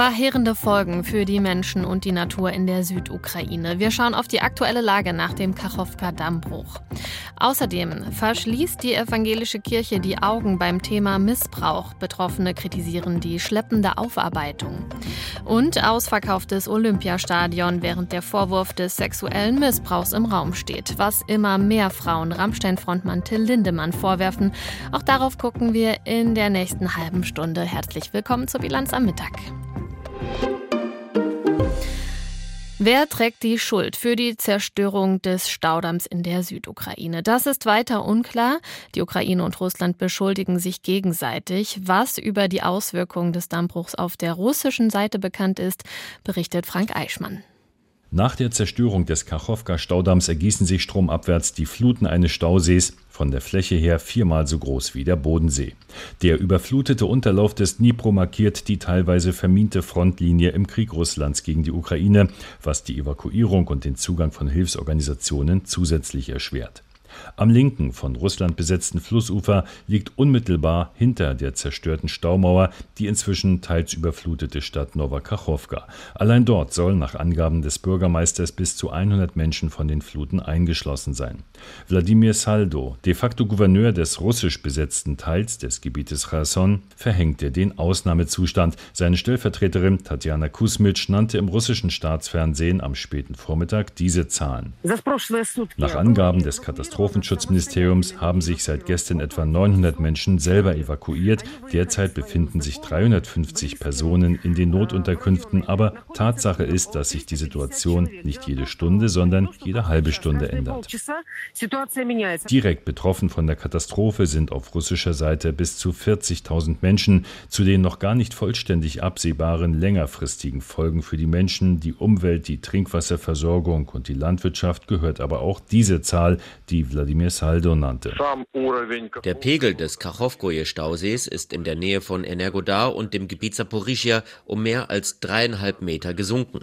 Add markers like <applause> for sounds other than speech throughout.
Verheerende Folgen für die Menschen und die Natur in der Südukraine. Wir schauen auf die aktuelle Lage nach dem Kachowka-Dammbruch. Außerdem verschließt die evangelische Kirche die Augen beim Thema Missbrauch. Betroffene kritisieren die schleppende Aufarbeitung. Und ausverkauftes Olympiastadion, während der Vorwurf des sexuellen Missbrauchs im Raum steht. Was immer mehr Frauen Rammstein-Frontmann Till Lindemann vorwerfen. Auch darauf gucken wir in der nächsten halben Stunde. Herzlich willkommen zur Bilanz am Mittag. Wer trägt die Schuld für die Zerstörung des Staudamms in der Südukraine? Das ist weiter unklar. Die Ukraine und Russland beschuldigen sich gegenseitig. Was über die Auswirkungen des Dammbruchs auf der russischen Seite bekannt ist, berichtet Frank Eichmann. Nach der Zerstörung des Kachowka-Staudamms ergießen sich stromabwärts die Fluten eines Stausees, von der Fläche her viermal so groß wie der Bodensee. Der überflutete Unterlauf des Dnipro markiert die teilweise verminte Frontlinie im Krieg Russlands gegen die Ukraine, was die Evakuierung und den Zugang von Hilfsorganisationen zusätzlich erschwert. Am linken, von Russland besetzten Flussufer liegt unmittelbar hinter der zerstörten Staumauer die inzwischen teils überflutete Stadt Novakachowka. Allein dort sollen nach Angaben des Bürgermeisters bis zu 100 Menschen von den Fluten eingeschlossen sein. Wladimir Saldo, de facto Gouverneur des russisch besetzten Teils des Gebietes Cherson, verhängte den Ausnahmezustand. Seine Stellvertreterin Tatjana Kusmitsch nannte im russischen Staatsfernsehen am späten Vormittag diese Zahlen. Nach Angaben des Katastrophen Katastrophenschutzministeriums haben sich seit gestern etwa 900 Menschen selber evakuiert. Derzeit befinden sich 350 Personen in den Notunterkünften, aber Tatsache ist, dass sich die Situation nicht jede Stunde, sondern jede halbe Stunde ändert. Direkt betroffen von der Katastrophe sind auf russischer Seite bis zu 40.000 Menschen, zu den noch gar nicht vollständig absehbaren längerfristigen Folgen für die Menschen, die Umwelt, die Trinkwasserversorgung und die Landwirtschaft gehört aber auch diese Zahl, die Wladimir Saldo nannte. Der Pegel des Kachowkoje-Stausees ist in der Nähe von Energodar und dem Gebiet Saporischia um mehr als dreieinhalb Meter gesunken.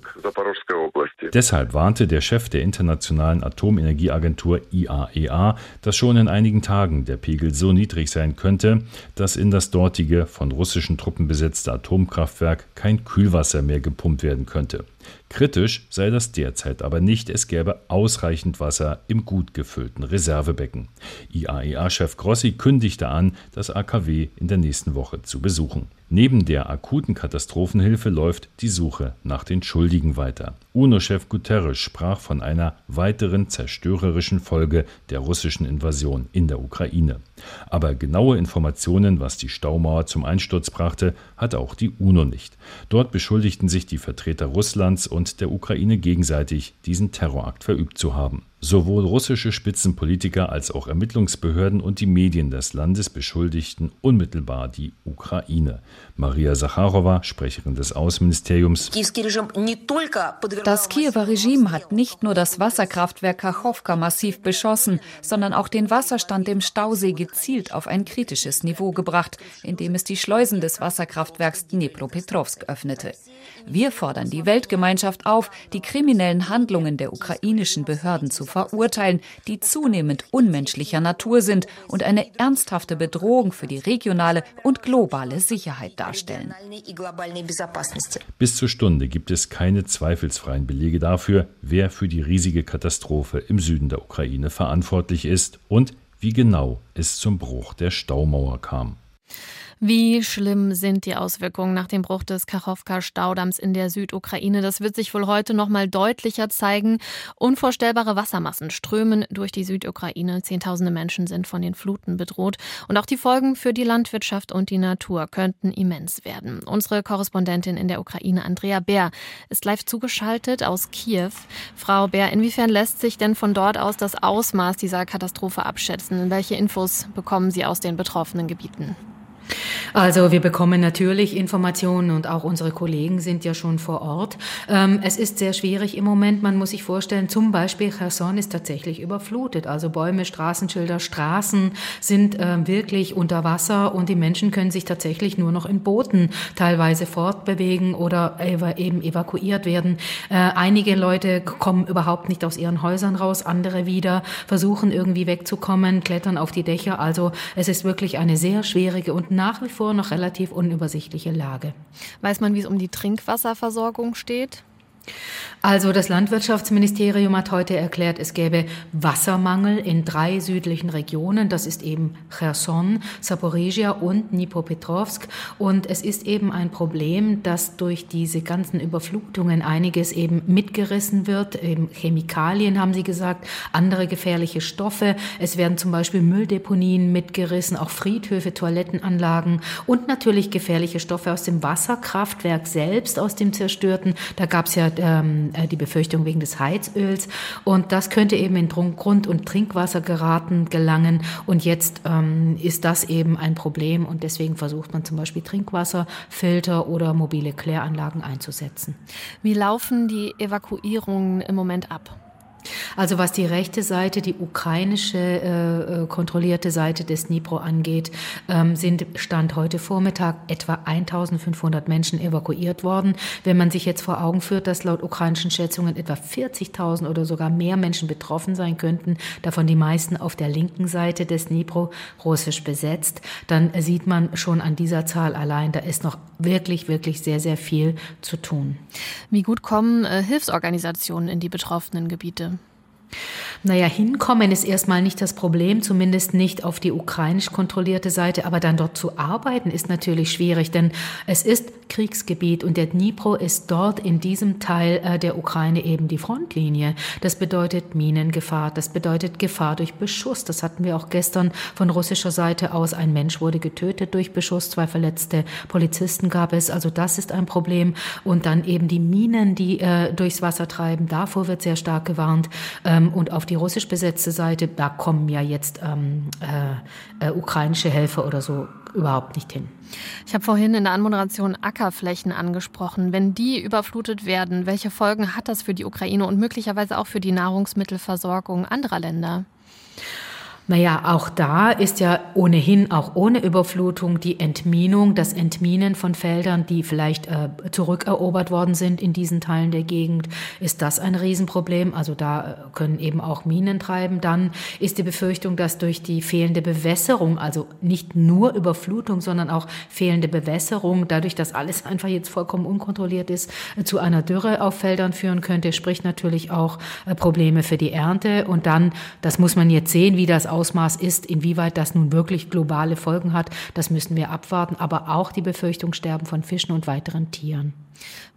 Deshalb warnte der Chef der Internationalen Atomenergieagentur IAEA, e dass schon in einigen Tagen der Pegel so niedrig sein könnte, dass in das dortige von russischen Truppen besetzte Atomkraftwerk kein Kühlwasser mehr gepumpt werden könnte. Kritisch sei das derzeit aber nicht, es gäbe ausreichend Wasser im gut gefüllten Reservebecken. IAEA-Chef Grossi kündigte an, das AKW in der nächsten Woche zu besuchen. Neben der akuten Katastrophenhilfe läuft die Suche nach den Schuldigen weiter. UNO-Chef Guterres sprach von einer weiteren zerstörerischen Folge der russischen Invasion in der Ukraine. Aber genaue Informationen, was die Staumauer zum Einsturz brachte, hat auch die UNO nicht. Dort beschuldigten sich die Vertreter Russlands und der Ukraine gegenseitig, diesen Terrorakt verübt zu haben. Sowohl russische Spitzenpolitiker als auch Ermittlungsbehörden und die Medien des Landes beschuldigten unmittelbar die Ukraine. Maria Sacharowa, Sprecherin des Außenministeriums. Das Kiewer Regime hat nicht nur das Wasserkraftwerk Kachowka massiv beschossen, sondern auch den Wasserstand im Stausee gezielt auf ein kritisches Niveau gebracht, indem es die Schleusen des Wasserkraftwerks Dnipropetrovsk öffnete. Wir fordern die Weltgemeinschaft auf, die kriminellen Handlungen der ukrainischen Behörden zu verurteilen, die zunehmend unmenschlicher Natur sind und eine ernsthafte Bedrohung für die regionale und globale Sicherheit darstellen. Bis zur Stunde gibt es keine zweifelsfreien Belege dafür, wer für die riesige Katastrophe im Süden der Ukraine verantwortlich ist und wie genau es zum Bruch der Staumauer kam. Wie schlimm sind die Auswirkungen nach dem Bruch des Kachowka-Staudamms in der Südukraine? Das wird sich wohl heute noch mal deutlicher zeigen. Unvorstellbare Wassermassen strömen durch die Südukraine. Zehntausende Menschen sind von den Fluten bedroht. Und auch die Folgen für die Landwirtschaft und die Natur könnten immens werden. Unsere Korrespondentin in der Ukraine, Andrea Bär, ist live zugeschaltet aus Kiew. Frau Bär, inwiefern lässt sich denn von dort aus das Ausmaß dieser Katastrophe abschätzen? Welche Infos bekommen Sie aus den betroffenen Gebieten? Also wir bekommen natürlich Informationen und auch unsere Kollegen sind ja schon vor Ort. Ähm, es ist sehr schwierig im Moment. Man muss sich vorstellen, zum Beispiel Cherson ist tatsächlich überflutet. Also Bäume, Straßenschilder, Straßen sind äh, wirklich unter Wasser und die Menschen können sich tatsächlich nur noch in Booten teilweise fortbewegen oder eben evakuiert werden. Äh, einige Leute kommen überhaupt nicht aus ihren Häusern raus, andere wieder versuchen irgendwie wegzukommen, klettern auf die Dächer. Also es ist wirklich eine sehr schwierige und nach wie vor noch relativ unübersichtliche Lage. Weiß man, wie es um die Trinkwasserversorgung steht? Also das Landwirtschaftsministerium hat heute erklärt, es gäbe Wassermangel in drei südlichen Regionen. Das ist eben Cherson, Saporizhia und Dnipropetrovsk. Und es ist eben ein Problem, dass durch diese ganzen Überflutungen einiges eben mitgerissen wird. Eben Chemikalien haben sie gesagt, andere gefährliche Stoffe. Es werden zum Beispiel Mülldeponien mitgerissen, auch Friedhöfe, Toilettenanlagen und natürlich gefährliche Stoffe aus dem Wasserkraftwerk selbst, aus dem zerstörten. Da gab es ja ähm, äh, die Befürchtung wegen des Heizöls. Und das könnte eben in Grund- und Trinkwasser geraten, gelangen. Und jetzt ähm, ist das eben ein Problem. Und deswegen versucht man zum Beispiel Trinkwasserfilter oder mobile Kläranlagen einzusetzen. Wie laufen die Evakuierungen im Moment ab? Also was die rechte Seite, die ukrainische äh, äh, kontrollierte Seite des Dnipro angeht, ähm, sind Stand heute Vormittag etwa 1500 Menschen evakuiert worden. Wenn man sich jetzt vor Augen führt, dass laut ukrainischen Schätzungen etwa 40.000 oder sogar mehr Menschen betroffen sein könnten, davon die meisten auf der linken Seite des Dnipro russisch besetzt, dann sieht man schon an dieser Zahl allein, da ist noch wirklich, wirklich sehr, sehr viel zu tun. Wie gut kommen äh, Hilfsorganisationen in die betroffenen Gebiete? Naja, hinkommen ist erstmal nicht das Problem, zumindest nicht auf die ukrainisch kontrollierte Seite, aber dann dort zu arbeiten ist natürlich schwierig, denn es ist Kriegsgebiet und der Dnipro ist dort in diesem Teil äh, der Ukraine eben die Frontlinie. Das bedeutet Minengefahr, das bedeutet Gefahr durch Beschuss. Das hatten wir auch gestern von russischer Seite aus. Ein Mensch wurde getötet durch Beschuss, zwei verletzte Polizisten gab es. Also das ist ein Problem. Und dann eben die Minen, die äh, durchs Wasser treiben, davor wird sehr stark gewarnt. Ähm, und auf die russisch besetzte Seite, da kommen ja jetzt ähm, äh, äh, ukrainische Helfer oder so überhaupt nicht hin. Ich habe vorhin in der Anmoderation Ackerflächen angesprochen. Wenn die überflutet werden, welche Folgen hat das für die Ukraine und möglicherweise auch für die Nahrungsmittelversorgung anderer Länder? Naja, auch da ist ja ohnehin auch ohne Überflutung die Entminung, das Entminen von Feldern, die vielleicht äh, zurückerobert worden sind in diesen Teilen der Gegend, ist das ein Riesenproblem. Also da äh, können eben auch Minen treiben. Dann ist die Befürchtung, dass durch die fehlende Bewässerung, also nicht nur Überflutung, sondern auch fehlende Bewässerung, dadurch, dass alles <laughs> einfach jetzt vollkommen unkontrolliert ist, äh, zu einer Dürre auf Feldern führen könnte, spricht natürlich auch äh, Probleme für die Ernte. Und dann, das muss man jetzt sehen, wie das Ausmaß ist, inwieweit das nun wirklich globale Folgen hat, das müssen wir abwarten. Aber auch die Befürchtung Sterben von Fischen und weiteren Tieren.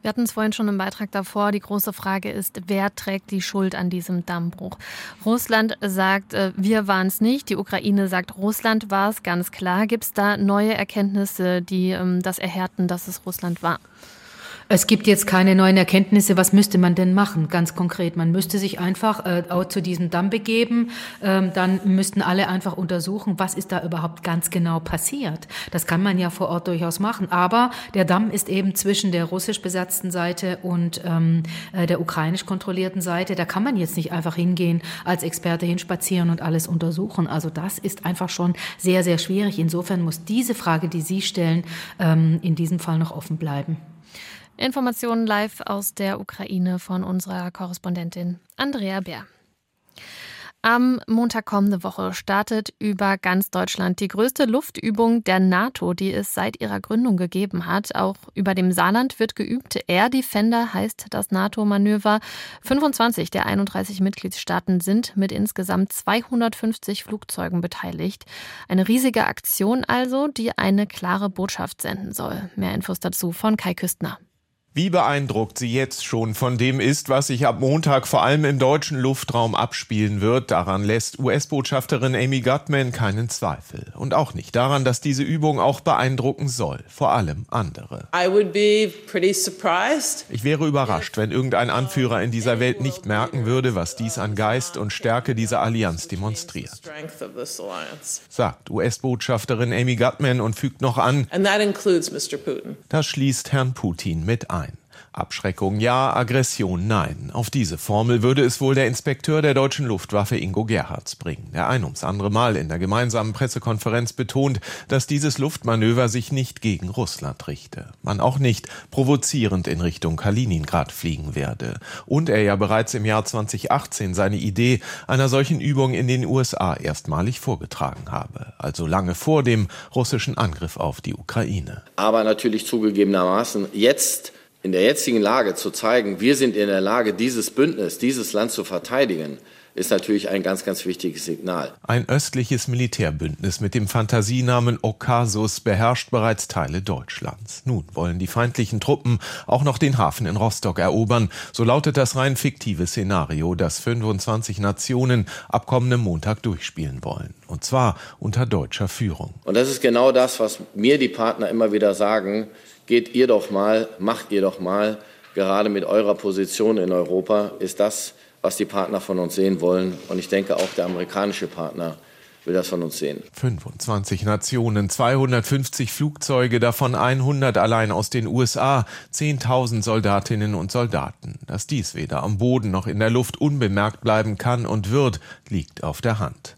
Wir hatten es vorhin schon im Beitrag davor. Die große Frage ist, wer trägt die Schuld an diesem Dammbruch? Russland sagt, äh, wir waren es nicht. Die Ukraine sagt, Russland war es, ganz klar. Gibt es da neue Erkenntnisse, die ähm, das erhärten, dass es Russland war? Es gibt jetzt keine neuen Erkenntnisse. Was müsste man denn machen? Ganz konkret. Man müsste sich einfach äh, zu diesem Damm begeben. Ähm, dann müssten alle einfach untersuchen, was ist da überhaupt ganz genau passiert. Das kann man ja vor Ort durchaus machen. Aber der Damm ist eben zwischen der russisch besatzten Seite und ähm, äh, der ukrainisch kontrollierten Seite. Da kann man jetzt nicht einfach hingehen, als Experte hinspazieren und alles untersuchen. Also das ist einfach schon sehr, sehr schwierig. Insofern muss diese Frage, die Sie stellen, ähm, in diesem Fall noch offen bleiben. Informationen live aus der Ukraine von unserer Korrespondentin Andrea Bär. Am Montag kommende Woche startet über ganz Deutschland die größte Luftübung der NATO, die es seit ihrer Gründung gegeben hat. Auch über dem Saarland wird geübt. Air Defender heißt das NATO-Manöver. 25 der 31 Mitgliedstaaten sind mit insgesamt 250 Flugzeugen beteiligt. Eine riesige Aktion also, die eine klare Botschaft senden soll. Mehr Infos dazu von Kai Küstner. Wie beeindruckt sie jetzt schon von dem ist, was sich ab Montag vor allem im deutschen Luftraum abspielen wird, daran lässt US-Botschafterin Amy Gutman keinen Zweifel. Und auch nicht daran, dass diese Übung auch beeindrucken soll, vor allem andere. Ich wäre überrascht, wenn irgendein Anführer in dieser Welt nicht merken würde, was dies an Geist und Stärke dieser Allianz demonstriert. Sagt US-Botschafterin Amy Gutman und fügt noch an, das schließt Herrn Putin mit ein. Abschreckung ja, Aggression nein. Auf diese Formel würde es wohl der Inspekteur der deutschen Luftwaffe Ingo Gerhards bringen, der ein ums andere Mal in der gemeinsamen Pressekonferenz betont, dass dieses Luftmanöver sich nicht gegen Russland richte, man auch nicht provozierend in Richtung Kaliningrad fliegen werde und er ja bereits im Jahr 2018 seine Idee einer solchen Übung in den USA erstmalig vorgetragen habe, also lange vor dem russischen Angriff auf die Ukraine. Aber natürlich zugegebenermaßen jetzt in der jetzigen Lage zu zeigen, wir sind in der Lage, dieses Bündnis, dieses Land zu verteidigen, ist natürlich ein ganz, ganz wichtiges Signal. Ein östliches Militärbündnis mit dem Fantasienamen Okasus beherrscht bereits Teile Deutschlands. Nun wollen die feindlichen Truppen auch noch den Hafen in Rostock erobern. So lautet das rein fiktive Szenario, das 25 Nationen ab kommendem Montag durchspielen wollen. Und zwar unter deutscher Führung. Und das ist genau das, was mir die Partner immer wieder sagen geht ihr doch mal, macht ihr doch mal, gerade mit eurer Position in Europa, ist das, was die Partner von uns sehen wollen. Und ich denke auch der amerikanische Partner will das von uns sehen. 25 Nationen, 250 Flugzeuge, davon 100 allein aus den USA, 10.000 Soldatinnen und Soldaten. Dass dies weder am Boden noch in der Luft unbemerkt bleiben kann und wird, liegt auf der Hand.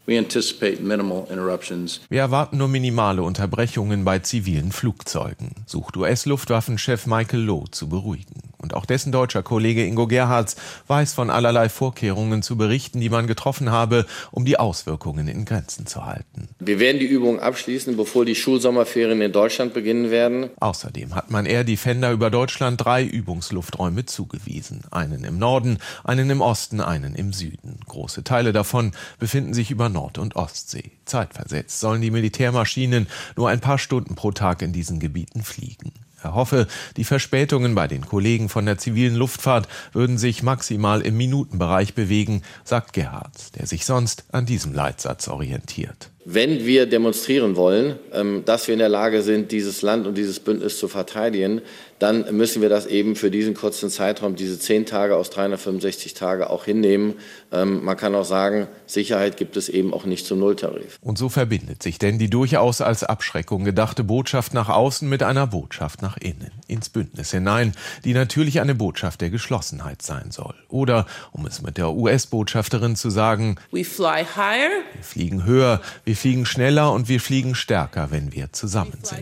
Wir erwarten nur minimale Unterbrechungen bei zivilen Flugzeugen, sucht US-Luftwaffenchef Michael Lowe zu beruhigen. Und auch dessen deutscher Kollege Ingo Gerhards weiß von allerlei Vorkehrungen zu berichten, die man getroffen habe, um die Auswirkungen in Grenzen zu halten. Wir werden die Übung abschließen, bevor die Schulsommerferien in Deutschland beginnen werden. Außerdem hat man Air Defender über Deutschland drei Übungslufträume zugewiesen. Einen im Norden, einen im Osten, einen im Süden. Große Teile davon befinden sich über Nord- und Ostsee. Zeitversetzt sollen die Militärmaschinen nur ein paar Stunden pro Tag in diesen Gebieten fliegen. Er hoffe, die Verspätungen bei den Kollegen von der zivilen Luftfahrt würden sich maximal im Minutenbereich bewegen, sagt Gerhard, der sich sonst an diesem Leitsatz orientiert. Wenn wir demonstrieren wollen, ähm, dass wir in der Lage sind, dieses Land und dieses Bündnis zu verteidigen, dann müssen wir das eben für diesen kurzen Zeitraum, diese zehn Tage aus 365 Tagen auch hinnehmen. Ähm, man kann auch sagen, Sicherheit gibt es eben auch nicht zum Nulltarif. Und so verbindet sich denn die durchaus als Abschreckung gedachte Botschaft nach außen mit einer Botschaft nach innen, ins Bündnis hinein, die natürlich eine Botschaft der Geschlossenheit sein soll. Oder, um es mit der US-Botschafterin zu sagen, We fly higher. wir fliegen höher, wir fliegen schneller und wir fliegen stärker, wenn wir zusammen sind.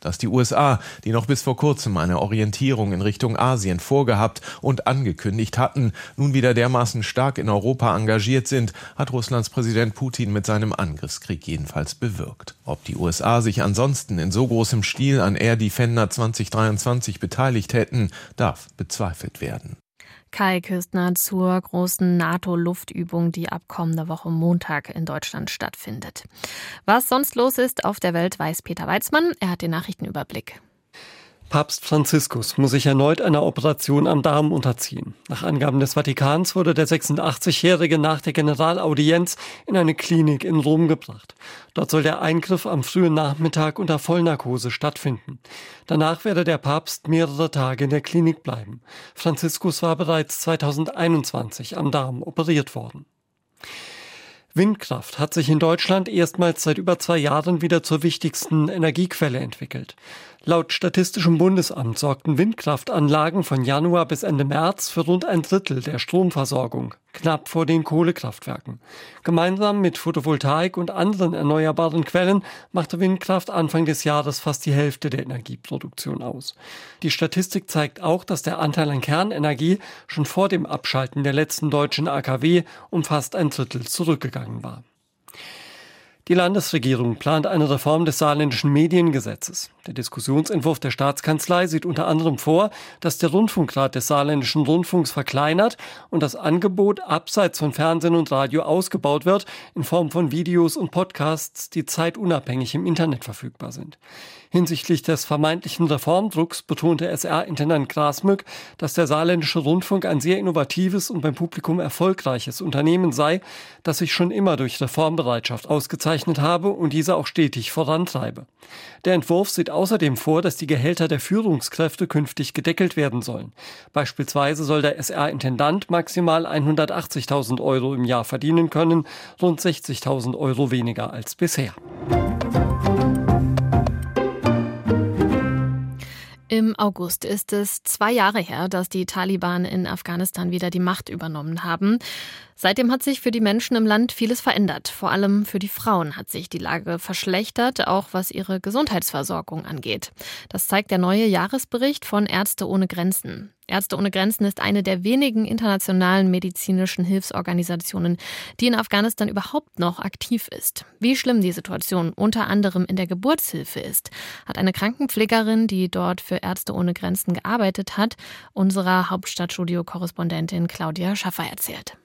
Dass die USA, die noch bis vor kurzem eine Orientierung in Richtung Asien vorgehabt und angekündigt hatten, nun wieder dermaßen stark in Europa engagiert sind, hat Russlands Präsident Putin mit seinem Angriffskrieg jedenfalls bewirkt. Ob die USA sich ansonsten in so großem Stil an Air Defender 2023 beteiligt hätten, darf bezweifelt werden. Kai Küstner zur großen NATO-Luftübung, die ab kommender Woche Montag in Deutschland stattfindet. Was sonst los ist auf der Welt, weiß Peter Weizmann. Er hat den Nachrichtenüberblick. Papst Franziskus muss sich erneut einer Operation am Darm unterziehen. Nach Angaben des Vatikans wurde der 86-Jährige nach der Generalaudienz in eine Klinik in Rom gebracht. Dort soll der Eingriff am frühen Nachmittag unter Vollnarkose stattfinden. Danach werde der Papst mehrere Tage in der Klinik bleiben. Franziskus war bereits 2021 am Darm operiert worden. Windkraft hat sich in Deutschland erstmals seit über zwei Jahren wieder zur wichtigsten Energiequelle entwickelt. Laut Statistischem Bundesamt sorgten Windkraftanlagen von Januar bis Ende März für rund ein Drittel der Stromversorgung, knapp vor den Kohlekraftwerken. Gemeinsam mit Photovoltaik und anderen erneuerbaren Quellen machte Windkraft Anfang des Jahres fast die Hälfte der Energieproduktion aus. Die Statistik zeigt auch, dass der Anteil an Kernenergie schon vor dem Abschalten der letzten deutschen AKW um fast ein Drittel zurückgegangen war. Die Landesregierung plant eine Reform des saarländischen Mediengesetzes. Der Diskussionsentwurf der Staatskanzlei sieht unter anderem vor, dass der Rundfunkrat des saarländischen Rundfunks verkleinert und das Angebot abseits von Fernsehen und Radio ausgebaut wird in Form von Videos und Podcasts, die zeitunabhängig im Internet verfügbar sind. Hinsichtlich des vermeintlichen Reformdrucks betonte SR-Intendant Grasmück, dass der saarländische Rundfunk ein sehr innovatives und beim Publikum erfolgreiches Unternehmen sei, das sich schon immer durch Reformbereitschaft ausgezeichnet habe und diese auch stetig vorantreibe. Der Entwurf sieht außerdem vor, dass die Gehälter der Führungskräfte künftig gedeckelt werden sollen. Beispielsweise soll der SR-Intendant maximal 180.000 Euro im Jahr verdienen können, rund 60.000 Euro weniger als bisher. Im August ist es zwei Jahre her, dass die Taliban in Afghanistan wieder die Macht übernommen haben. Seitdem hat sich für die Menschen im Land vieles verändert. Vor allem für die Frauen hat sich die Lage verschlechtert, auch was ihre Gesundheitsversorgung angeht. Das zeigt der neue Jahresbericht von Ärzte ohne Grenzen. Ärzte ohne Grenzen ist eine der wenigen internationalen medizinischen Hilfsorganisationen, die in Afghanistan überhaupt noch aktiv ist. Wie schlimm die Situation unter anderem in der Geburtshilfe ist, hat eine Krankenpflegerin, die dort für Ärzte ohne Grenzen gearbeitet hat, unserer Hauptstadtstudio-Korrespondentin Claudia Schaffer erzählt.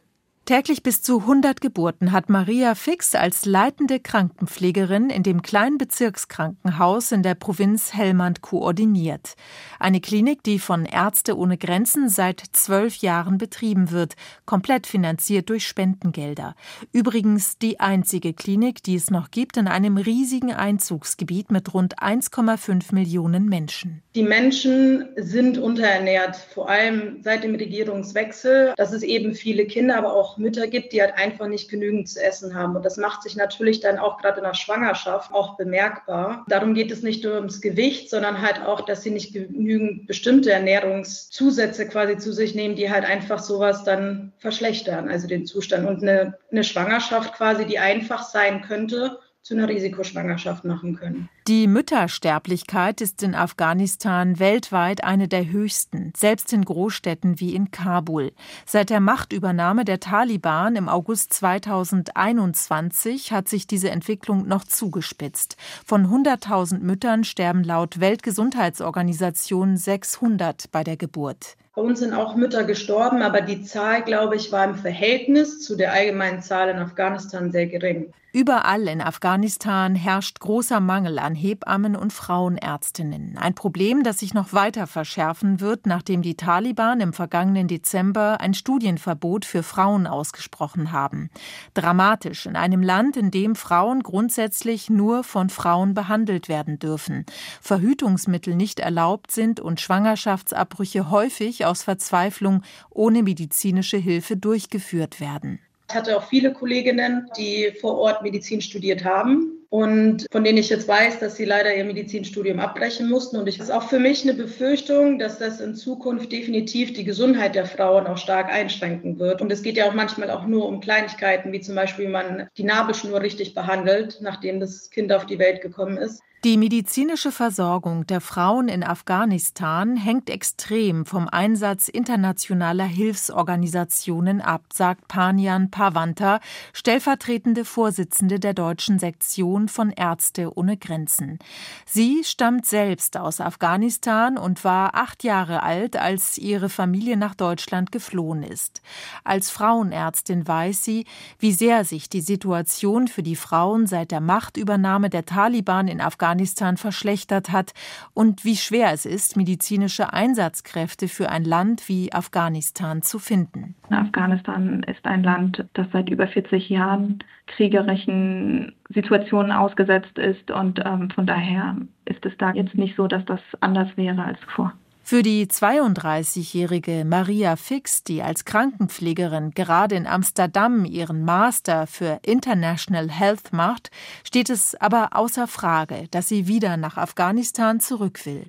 Täglich bis zu 100 Geburten hat Maria Fix als leitende Krankenpflegerin in dem kleinen Bezirkskrankenhaus in der Provinz Helmand koordiniert. Eine Klinik, die von Ärzte ohne Grenzen seit zwölf Jahren betrieben wird, komplett finanziert durch Spendengelder. Übrigens die einzige Klinik, die es noch gibt in einem riesigen Einzugsgebiet mit rund 1,5 Millionen Menschen. Die Menschen sind unterernährt, vor allem seit dem Regierungswechsel. Das ist eben viele Kinder, aber auch Mütter gibt, die halt einfach nicht genügend zu essen haben. Und das macht sich natürlich dann auch gerade in der Schwangerschaft auch bemerkbar. Darum geht es nicht nur ums Gewicht, sondern halt auch, dass sie nicht genügend bestimmte Ernährungszusätze quasi zu sich nehmen, die halt einfach sowas dann verschlechtern, also den Zustand. Und eine, eine Schwangerschaft quasi, die einfach sein könnte, zu einer Risikoschwangerschaft machen können. Die Müttersterblichkeit ist in Afghanistan weltweit eine der höchsten, selbst in Großstädten wie in Kabul. Seit der Machtübernahme der Taliban im August 2021 hat sich diese Entwicklung noch zugespitzt. Von 100.000 Müttern sterben laut Weltgesundheitsorganisation 600 bei der Geburt. Bei uns sind auch Mütter gestorben, aber die Zahl, glaube ich, war im Verhältnis zu der allgemeinen Zahl in Afghanistan sehr gering. Überall in Afghanistan herrscht großer Mangel an Hebammen und Frauenärztinnen. Ein Problem, das sich noch weiter verschärfen wird, nachdem die Taliban im vergangenen Dezember ein Studienverbot für Frauen ausgesprochen haben. Dramatisch in einem Land, in dem Frauen grundsätzlich nur von Frauen behandelt werden dürfen, Verhütungsmittel nicht erlaubt sind und Schwangerschaftsabbrüche häufig aus Verzweiflung ohne medizinische Hilfe durchgeführt werden. Ich hatte auch viele Kolleginnen, die vor Ort Medizin studiert haben und von denen ich jetzt weiß, dass sie leider ihr Medizinstudium abbrechen mussten. Und es ist auch für mich eine Befürchtung, dass das in Zukunft definitiv die Gesundheit der Frauen auch stark einschränken wird. Und es geht ja auch manchmal auch nur um Kleinigkeiten, wie zum Beispiel, wie man die Nabelschnur richtig behandelt, nachdem das Kind auf die Welt gekommen ist. Die medizinische Versorgung der Frauen in Afghanistan hängt extrem vom Einsatz internationaler Hilfsorganisationen ab, sagt Panjan Pavanta, stellvertretende Vorsitzende der deutschen Sektion von Ärzte ohne Grenzen. Sie stammt selbst aus Afghanistan und war acht Jahre alt, als ihre Familie nach Deutschland geflohen ist. Als Frauenärztin weiß sie, wie sehr sich die Situation für die Frauen seit der Machtübernahme der Taliban in Afghanistan Afghanistan verschlechtert hat und wie schwer es ist, medizinische Einsatzkräfte für ein Land wie Afghanistan zu finden. Afghanistan ist ein Land, das seit über 40 Jahren kriegerischen Situationen ausgesetzt ist und ähm, von daher ist es da jetzt nicht so, dass das anders wäre als zuvor. Für die 32-jährige Maria Fix, die als Krankenpflegerin gerade in Amsterdam ihren Master für International Health macht, steht es aber außer Frage, dass sie wieder nach Afghanistan zurück will.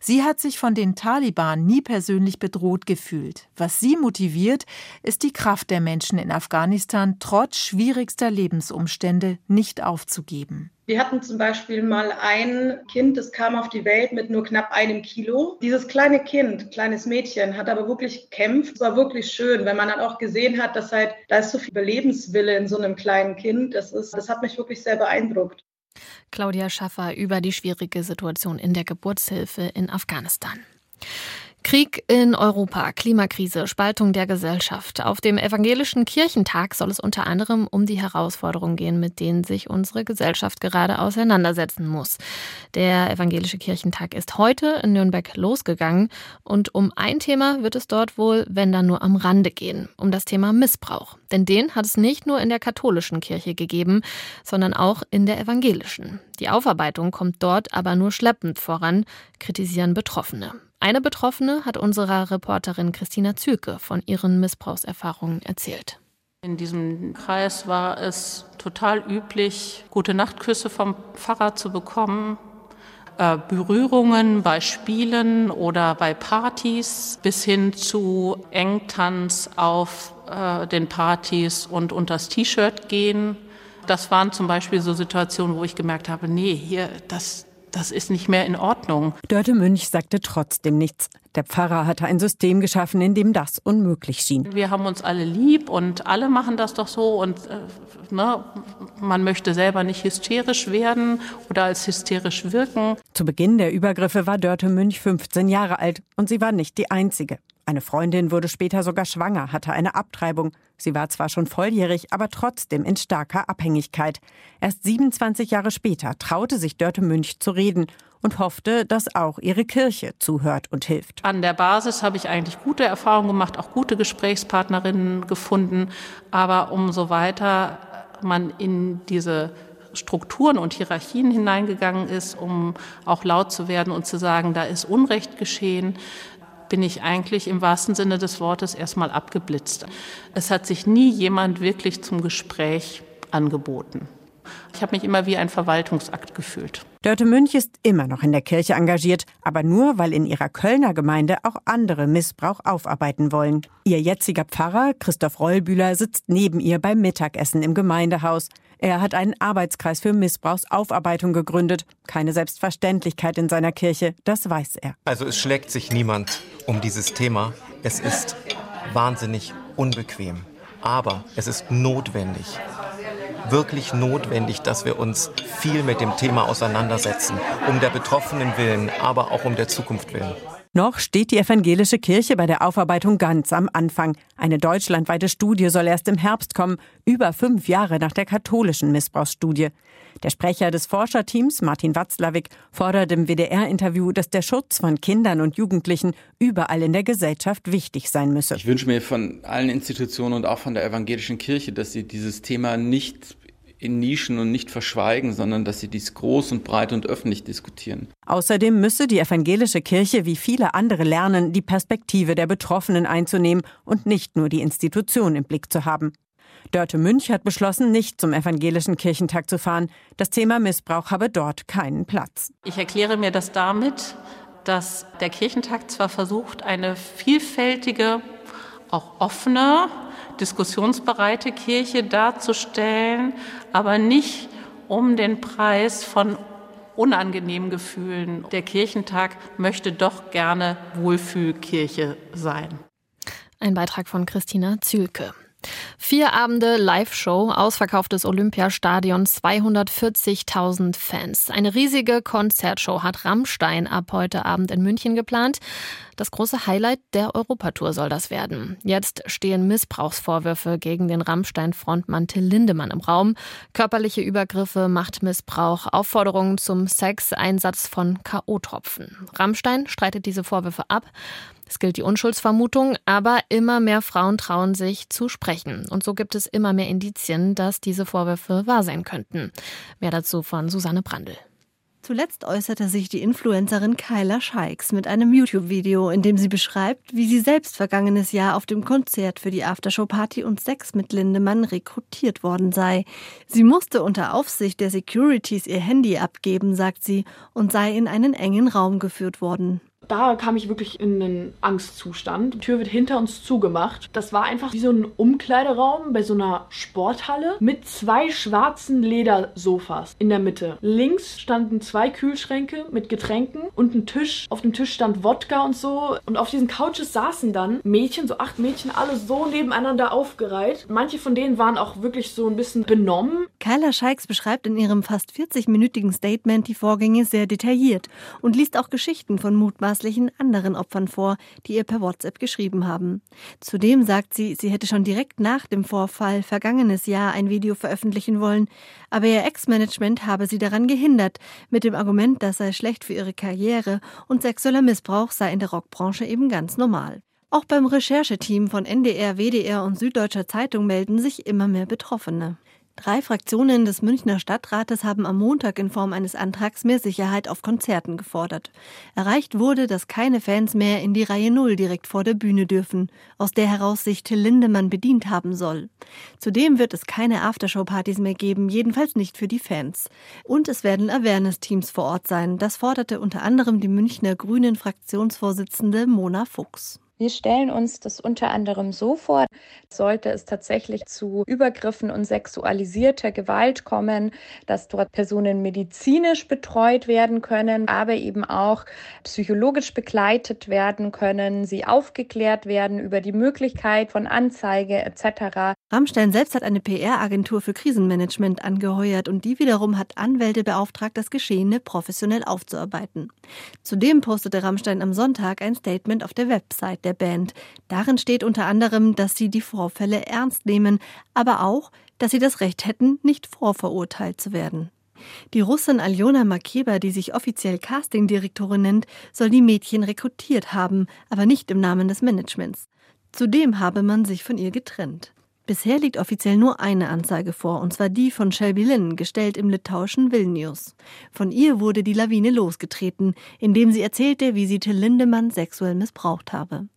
Sie hat sich von den Taliban nie persönlich bedroht gefühlt. Was sie motiviert, ist die Kraft der Menschen in Afghanistan trotz schwierigster Lebensumstände nicht aufzugeben. Wir hatten zum Beispiel mal ein Kind, das kam auf die Welt mit nur knapp einem Kilo. Dieses kleine Kind, kleines Mädchen, hat aber wirklich gekämpft. Es war wirklich schön, wenn man dann auch gesehen hat, dass halt, da ist so viel Überlebenswille in so einem kleinen Kind. Das ist, das hat mich wirklich sehr beeindruckt. Claudia Schaffer über die schwierige Situation in der Geburtshilfe in Afghanistan. Krieg in Europa, Klimakrise, Spaltung der Gesellschaft. Auf dem Evangelischen Kirchentag soll es unter anderem um die Herausforderungen gehen, mit denen sich unsere Gesellschaft gerade auseinandersetzen muss. Der Evangelische Kirchentag ist heute in Nürnberg losgegangen und um ein Thema wird es dort wohl, wenn dann nur am Rande gehen, um das Thema Missbrauch. Denn den hat es nicht nur in der katholischen Kirche gegeben, sondern auch in der evangelischen. Die Aufarbeitung kommt dort aber nur schleppend voran, kritisieren Betroffene. Eine Betroffene hat unserer Reporterin Christina Zülke von ihren Missbrauchserfahrungen erzählt. In diesem Kreis war es total üblich, gute Nachtküsse vom Pfarrer zu bekommen, äh, Berührungen bei Spielen oder bei Partys bis hin zu Engtanz auf äh, den Partys und unters T-Shirt gehen. Das waren zum Beispiel so Situationen, wo ich gemerkt habe, nee, hier, das, das ist nicht mehr in Ordnung. Dörte Münch sagte trotzdem nichts. Der Pfarrer hatte ein System geschaffen, in dem das unmöglich schien. Wir haben uns alle lieb und alle machen das doch so und äh, ne, man möchte selber nicht hysterisch werden oder als hysterisch wirken. Zu Beginn der Übergriffe war Dörte Münch 15 Jahre alt und sie war nicht die einzige. Eine Freundin wurde später sogar schwanger, hatte eine Abtreibung. Sie war zwar schon volljährig, aber trotzdem in starker Abhängigkeit. Erst 27 Jahre später traute sich Dörte Münch zu reden und hoffte, dass auch ihre Kirche zuhört und hilft. An der Basis habe ich eigentlich gute Erfahrungen gemacht, auch gute Gesprächspartnerinnen gefunden. Aber umso weiter man in diese Strukturen und Hierarchien hineingegangen ist, um auch laut zu werden und zu sagen, da ist Unrecht geschehen, bin ich eigentlich im wahrsten Sinne des Wortes erstmal abgeblitzt. Es hat sich nie jemand wirklich zum Gespräch angeboten. Ich habe mich immer wie ein Verwaltungsakt gefühlt. Dörte Münch ist immer noch in der Kirche engagiert, aber nur, weil in ihrer Kölner Gemeinde auch andere Missbrauch aufarbeiten wollen. Ihr jetziger Pfarrer, Christoph Rollbühler, sitzt neben ihr beim Mittagessen im Gemeindehaus. Er hat einen Arbeitskreis für Missbrauchsaufarbeitung gegründet. Keine Selbstverständlichkeit in seiner Kirche, das weiß er. Also es schlägt sich niemand um dieses Thema. Es ist wahnsinnig unbequem. Aber es ist notwendig, wirklich notwendig, dass wir uns viel mit dem Thema auseinandersetzen, um der Betroffenen willen, aber auch um der Zukunft willen. Noch steht die evangelische Kirche bei der Aufarbeitung ganz am Anfang. Eine deutschlandweite Studie soll erst im Herbst kommen, über fünf Jahre nach der katholischen Missbrauchsstudie. Der Sprecher des Forscherteams, Martin Watzlawick, fordert im WDR-Interview, dass der Schutz von Kindern und Jugendlichen überall in der Gesellschaft wichtig sein müsse. Ich wünsche mir von allen Institutionen und auch von der evangelischen Kirche, dass sie dieses Thema nicht in Nischen und nicht verschweigen, sondern dass sie dies groß und breit und öffentlich diskutieren. Außerdem müsse die evangelische Kirche wie viele andere lernen, die Perspektive der Betroffenen einzunehmen und nicht nur die Institution im Blick zu haben. Dörte Münch hat beschlossen, nicht zum evangelischen Kirchentag zu fahren. Das Thema Missbrauch habe dort keinen Platz. Ich erkläre mir das damit, dass der Kirchentag zwar versucht, eine vielfältige, auch offene, diskussionsbereite Kirche darzustellen, aber nicht um den Preis von unangenehmen Gefühlen. Der Kirchentag möchte doch gerne Wohlfühlkirche sein. Ein Beitrag von Christina Zülke. Vier Abende Live-Show, ausverkauftes Olympiastadion, 240.000 Fans. Eine riesige Konzertshow hat Rammstein ab heute Abend in München geplant. Das große Highlight der Europatour soll das werden. Jetzt stehen Missbrauchsvorwürfe gegen den Rammstein-Frontmann Till Lindemann im Raum. Körperliche Übergriffe, Machtmissbrauch, Aufforderungen zum Sex, Einsatz von K.O.-Tropfen. Rammstein streitet diese Vorwürfe ab. Es gilt die Unschuldsvermutung, aber immer mehr Frauen trauen sich zu sprechen. Und so gibt es immer mehr Indizien, dass diese Vorwürfe wahr sein könnten. Mehr dazu von Susanne Brandl. Zuletzt äußerte sich die Influencerin Kyla Scheiks mit einem YouTube-Video, in dem sie beschreibt, wie sie selbst vergangenes Jahr auf dem Konzert für die Aftershow-Party und Sex mit Lindemann rekrutiert worden sei. Sie musste unter Aufsicht der Securities ihr Handy abgeben, sagt sie, und sei in einen engen Raum geführt worden da kam ich wirklich in einen Angstzustand. Die Tür wird hinter uns zugemacht. Das war einfach wie so ein Umkleideraum bei so einer Sporthalle mit zwei schwarzen Ledersofas in der Mitte. Links standen zwei Kühlschränke mit Getränken und ein Tisch. Auf dem Tisch stand Wodka und so. Und auf diesen Couches saßen dann Mädchen, so acht Mädchen, alle so nebeneinander aufgereiht. Manche von denen waren auch wirklich so ein bisschen benommen. Kyla Scheiks beschreibt in ihrem fast 40-minütigen Statement die Vorgänge sehr detailliert und liest auch Geschichten von mutmaßlichen anderen Opfern vor, die ihr per WhatsApp geschrieben haben. Zudem sagt sie, sie hätte schon direkt nach dem Vorfall vergangenes Jahr ein Video veröffentlichen wollen, aber ihr Ex-Management habe sie daran gehindert, mit dem Argument, das sei schlecht für ihre Karriere und sexueller Missbrauch sei in der Rockbranche eben ganz normal. Auch beim Rechercheteam von NDR, WDR und Süddeutscher Zeitung melden sich immer mehr Betroffene. Drei Fraktionen des Münchner Stadtrates haben am Montag in Form eines Antrags mehr Sicherheit auf Konzerten gefordert. Erreicht wurde, dass keine Fans mehr in die Reihe Null direkt vor der Bühne dürfen, aus der heraus sich Till Lindemann bedient haben soll. Zudem wird es keine Aftershow-Partys mehr geben, jedenfalls nicht für die Fans. Und es werden Awareness-Teams vor Ort sein. Das forderte unter anderem die Münchner Grünen Fraktionsvorsitzende Mona Fuchs. Wir stellen uns das unter anderem so vor, sollte es tatsächlich zu Übergriffen und sexualisierter Gewalt kommen, dass dort Personen medizinisch betreut werden können, aber eben auch psychologisch begleitet werden können, sie aufgeklärt werden über die Möglichkeit von Anzeige etc. Rammstein selbst hat eine PR-Agentur für Krisenmanagement angeheuert und die wiederum hat Anwälte beauftragt, das Geschehene professionell aufzuarbeiten. Zudem postete Rammstein am Sonntag ein Statement auf der Website der der Band. Darin steht unter anderem, dass sie die Vorfälle ernst nehmen, aber auch, dass sie das Recht hätten, nicht vorverurteilt zu werden. Die Russin Aljona Makeba, die sich offiziell Castingdirektorin nennt, soll die Mädchen rekrutiert haben, aber nicht im Namen des Managements. Zudem habe man sich von ihr getrennt. Bisher liegt offiziell nur eine Anzeige vor, und zwar die von Shelby Lynn, gestellt im litauischen Vilnius. Von ihr wurde die Lawine losgetreten, indem sie erzählte, wie sie Till Lindemann sexuell missbraucht habe.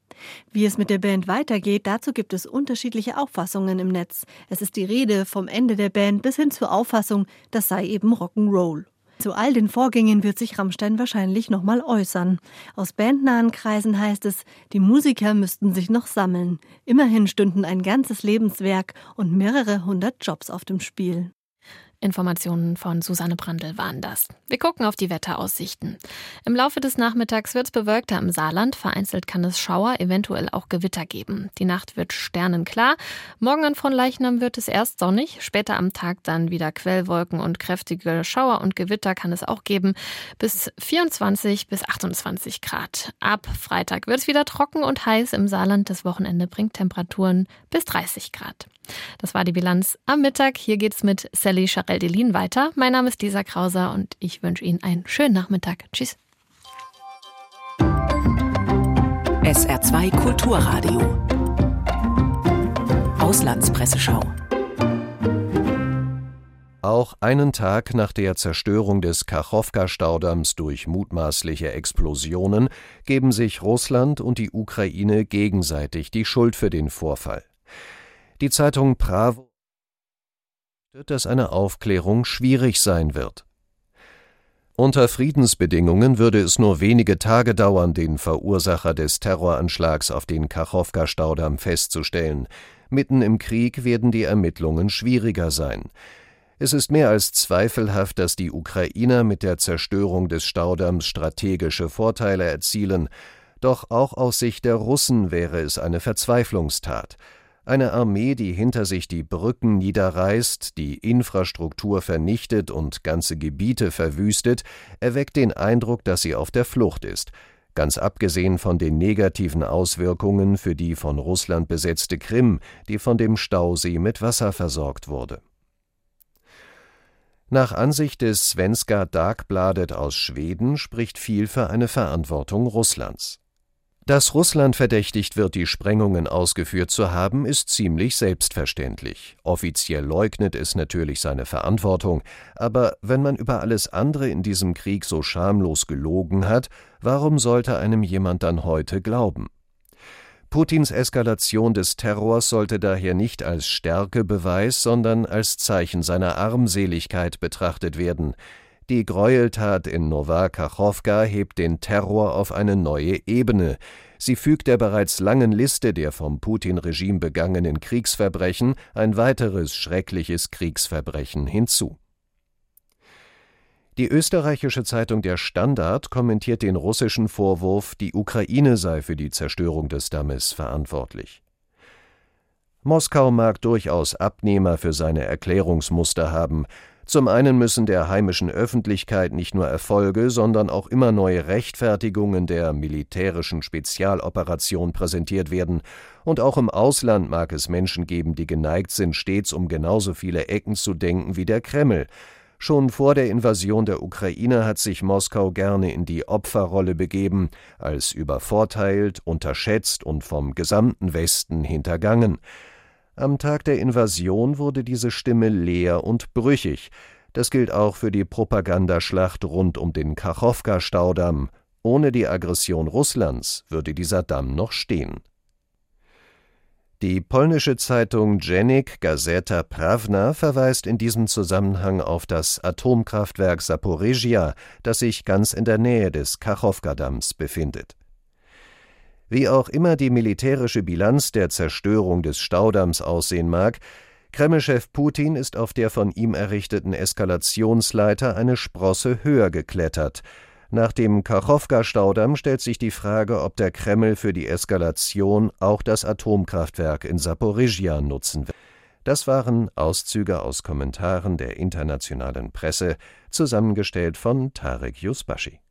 Wie es mit der Band weitergeht, dazu gibt es unterschiedliche Auffassungen im Netz. Es ist die Rede vom Ende der Band bis hin zur Auffassung, das sei eben Rock'n'Roll. Zu all den Vorgängen wird sich Rammstein wahrscheinlich nochmal äußern. Aus bandnahen Kreisen heißt es, die Musiker müssten sich noch sammeln. Immerhin stünden ein ganzes Lebenswerk und mehrere hundert Jobs auf dem Spiel. Informationen von Susanne Brandl waren das. Wir gucken auf die Wetteraussichten. Im Laufe des Nachmittags wird es bewölkter im Saarland. Vereinzelt kann es Schauer, eventuell auch Gewitter geben. Die Nacht wird sternenklar. Morgen an Fronleichnam wird es erst sonnig, später am Tag dann wieder Quellwolken und kräftige Schauer und Gewitter kann es auch geben. Bis 24 bis 28 Grad. Ab Freitag wird es wieder trocken und heiß im Saarland. Das Wochenende bringt Temperaturen bis 30 Grad. Das war die Bilanz am Mittag. Hier geht's mit Sally Charel-Delin weiter. Mein Name ist Lisa Krauser und ich wünsche Ihnen einen schönen Nachmittag. Tschüss. SR2 Kulturradio. Auslandspresseschau. Auch einen Tag nach der Zerstörung des Kachowka-Staudamms durch mutmaßliche Explosionen geben sich Russland und die Ukraine gegenseitig die Schuld für den Vorfall. Die Zeitung Bravo dass eine Aufklärung schwierig sein wird. Unter Friedensbedingungen würde es nur wenige Tage dauern, den Verursacher des Terroranschlags auf den Kachowka-Staudamm festzustellen. Mitten im Krieg werden die Ermittlungen schwieriger sein. Es ist mehr als zweifelhaft, dass die Ukrainer mit der Zerstörung des Staudamms strategische Vorteile erzielen, doch auch aus Sicht der Russen wäre es eine Verzweiflungstat. Eine Armee, die hinter sich die Brücken niederreißt, die Infrastruktur vernichtet und ganze Gebiete verwüstet, erweckt den Eindruck, dass sie auf der Flucht ist, ganz abgesehen von den negativen Auswirkungen für die von Russland besetzte Krim, die von dem Stausee mit Wasser versorgt wurde. Nach Ansicht des Svenska Dagbladet aus Schweden spricht viel für eine Verantwortung Russlands. Dass Russland verdächtigt wird, die Sprengungen ausgeführt zu haben, ist ziemlich selbstverständlich. Offiziell leugnet es natürlich seine Verantwortung, aber wenn man über alles andere in diesem Krieg so schamlos gelogen hat, warum sollte einem jemand dann heute glauben? Putins Eskalation des Terrors sollte daher nicht als Stärkebeweis, sondern als Zeichen seiner Armseligkeit betrachtet werden. Die Gräueltat in Nowa Kachowka hebt den Terror auf eine neue Ebene. Sie fügt der bereits langen Liste der vom Putin-Regime begangenen Kriegsverbrechen ein weiteres schreckliches Kriegsverbrechen hinzu. Die österreichische Zeitung Der Standard kommentiert den russischen Vorwurf, die Ukraine sei für die Zerstörung des Dammes verantwortlich. Moskau mag durchaus Abnehmer für seine Erklärungsmuster haben, zum einen müssen der heimischen Öffentlichkeit nicht nur Erfolge, sondern auch immer neue Rechtfertigungen der militärischen Spezialoperation präsentiert werden, und auch im Ausland mag es Menschen geben, die geneigt sind, stets um genauso viele Ecken zu denken wie der Kreml. Schon vor der Invasion der Ukraine hat sich Moskau gerne in die Opferrolle begeben, als übervorteilt, unterschätzt und vom gesamten Westen hintergangen. Am Tag der Invasion wurde diese Stimme leer und brüchig. Das gilt auch für die Propagandaschlacht rund um den Kachowka-Staudamm. Ohne die Aggression Russlands würde dieser Damm noch stehen. Die polnische Zeitung Dziennik Gazeta Prawna verweist in diesem Zusammenhang auf das Atomkraftwerk Saporizhia, das sich ganz in der Nähe des Kachowka-Damms befindet. Wie auch immer die militärische Bilanz der Zerstörung des Staudamms aussehen mag, Kremlchef Putin ist auf der von ihm errichteten Eskalationsleiter eine Sprosse höher geklettert. Nach dem Kachowka-Staudamm stellt sich die Frage, ob der Kreml für die Eskalation auch das Atomkraftwerk in Saporizhia nutzen will. Das waren Auszüge aus Kommentaren der internationalen Presse, zusammengestellt von Tarek Yusbashi.